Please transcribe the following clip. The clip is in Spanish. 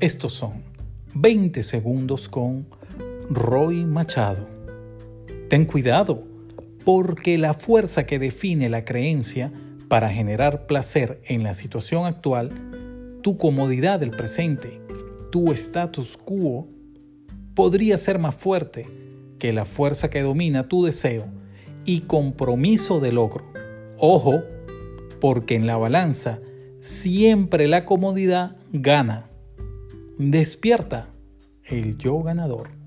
Estos son 20 segundos con Roy Machado. Ten cuidado, porque la fuerza que define la creencia para generar placer en la situación actual, tu comodidad del presente, tu status quo, podría ser más fuerte que la fuerza que domina tu deseo y compromiso de logro. Ojo, porque en la balanza siempre la comodidad gana. Despierta el yo ganador.